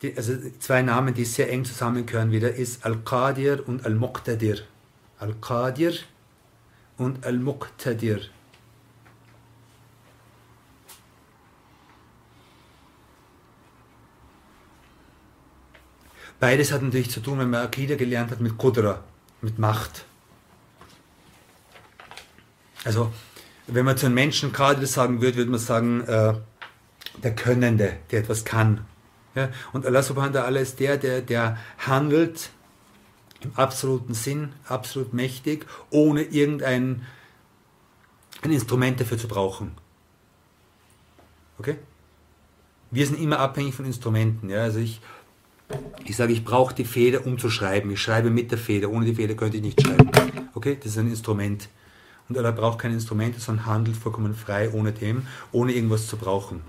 Die, also zwei Namen, die sehr eng zusammengehören wieder, ist Al-Qadir und Al-Muqtadir. Al-Qadir und Al-Muqtadir. Beides hat natürlich zu tun, wenn man Akida gelernt hat, mit Qudra, mit Macht. Also, wenn man zu einem Menschen Qadir sagen würde, würde man sagen, äh, der Könnende, der etwas kann. Ja? Und Allah subhanahu wa ta'ala ist der, der, der handelt im absoluten Sinn, absolut mächtig, ohne irgendein ein Instrument dafür zu brauchen. Okay? Wir sind immer abhängig von Instrumenten. Ja? Also ich, ich sage, ich brauche die Feder, um zu schreiben. Ich schreibe mit der Feder. Ohne die Feder könnte ich nicht schreiben. Okay? Das ist ein Instrument. Und Allah braucht keine Instrumente, sondern handelt vollkommen frei ohne dem, ohne irgendwas zu brauchen.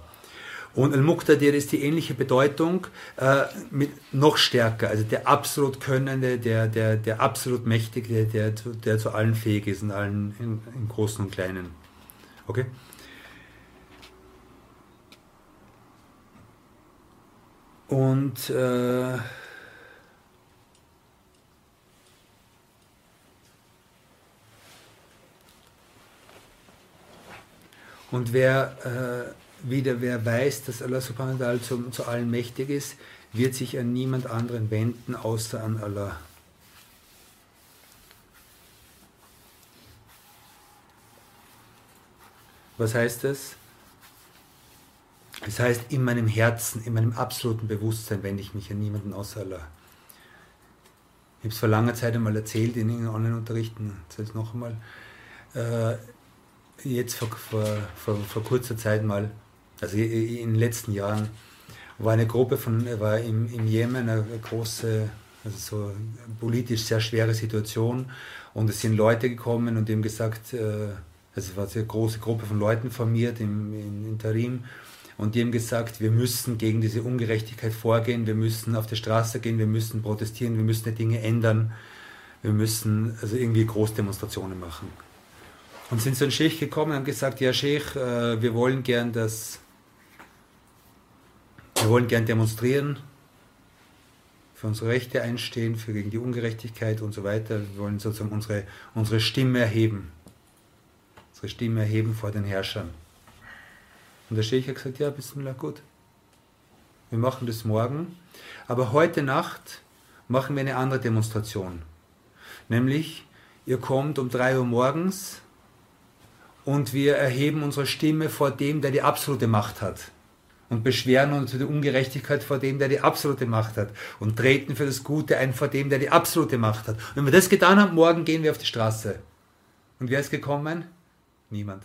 Und Al-Muqtadir ist die ähnliche Bedeutung, äh, mit noch stärker, also der absolut Könnende, der, der, der absolut Mächtige, der, der, der zu allen fähig ist, in allen, in, Großen und Kleinen. Okay? Und äh, und wer äh, wieder wer weiß, dass Allah subhanahu wa ta'ala zu, zu allen mächtig ist, wird sich an niemand anderen wenden, außer an Allah. Was heißt das? Das heißt, in meinem Herzen, in meinem absoluten Bewusstsein wende ich mich an niemanden außer Allah. Ich habe es vor langer Zeit einmal erzählt in den Online-Unterrichten, erzähle es noch einmal. Äh, jetzt vor, vor, vor, vor, kurzer Zeit mal, also in den letzten Jahren, war eine Gruppe von, war im, im Jemen eine große, also so politisch sehr schwere Situation und es sind Leute gekommen und dem gesagt, äh, also es war eine große Gruppe von Leuten formiert im, im Interim und die haben gesagt, wir müssen gegen diese Ungerechtigkeit vorgehen, wir müssen auf die Straße gehen, wir müssen protestieren, wir müssen die Dinge ändern, wir müssen also irgendwie Großdemonstrationen machen. Und sind zu einem Sheikh gekommen und haben gesagt, ja Sheikh, äh, wir wollen gern das, wir wollen gern demonstrieren, für unsere Rechte einstehen, für gegen die Ungerechtigkeit und so weiter. Wir wollen sozusagen unsere, unsere Stimme erheben. Unsere Stimme erheben vor den Herrschern. Und der Sheikh hat gesagt, ja, Bismillah, gut. Wir machen das morgen. Aber heute Nacht machen wir eine andere Demonstration. Nämlich, ihr kommt um 3 Uhr morgens und wir erheben unsere Stimme vor dem, der die absolute Macht hat. Und beschweren uns über die Ungerechtigkeit vor dem, der die absolute Macht hat. Und treten für das Gute ein vor dem, der die absolute Macht hat. Und wenn wir das getan haben, morgen gehen wir auf die Straße. Und wer ist gekommen? Niemand.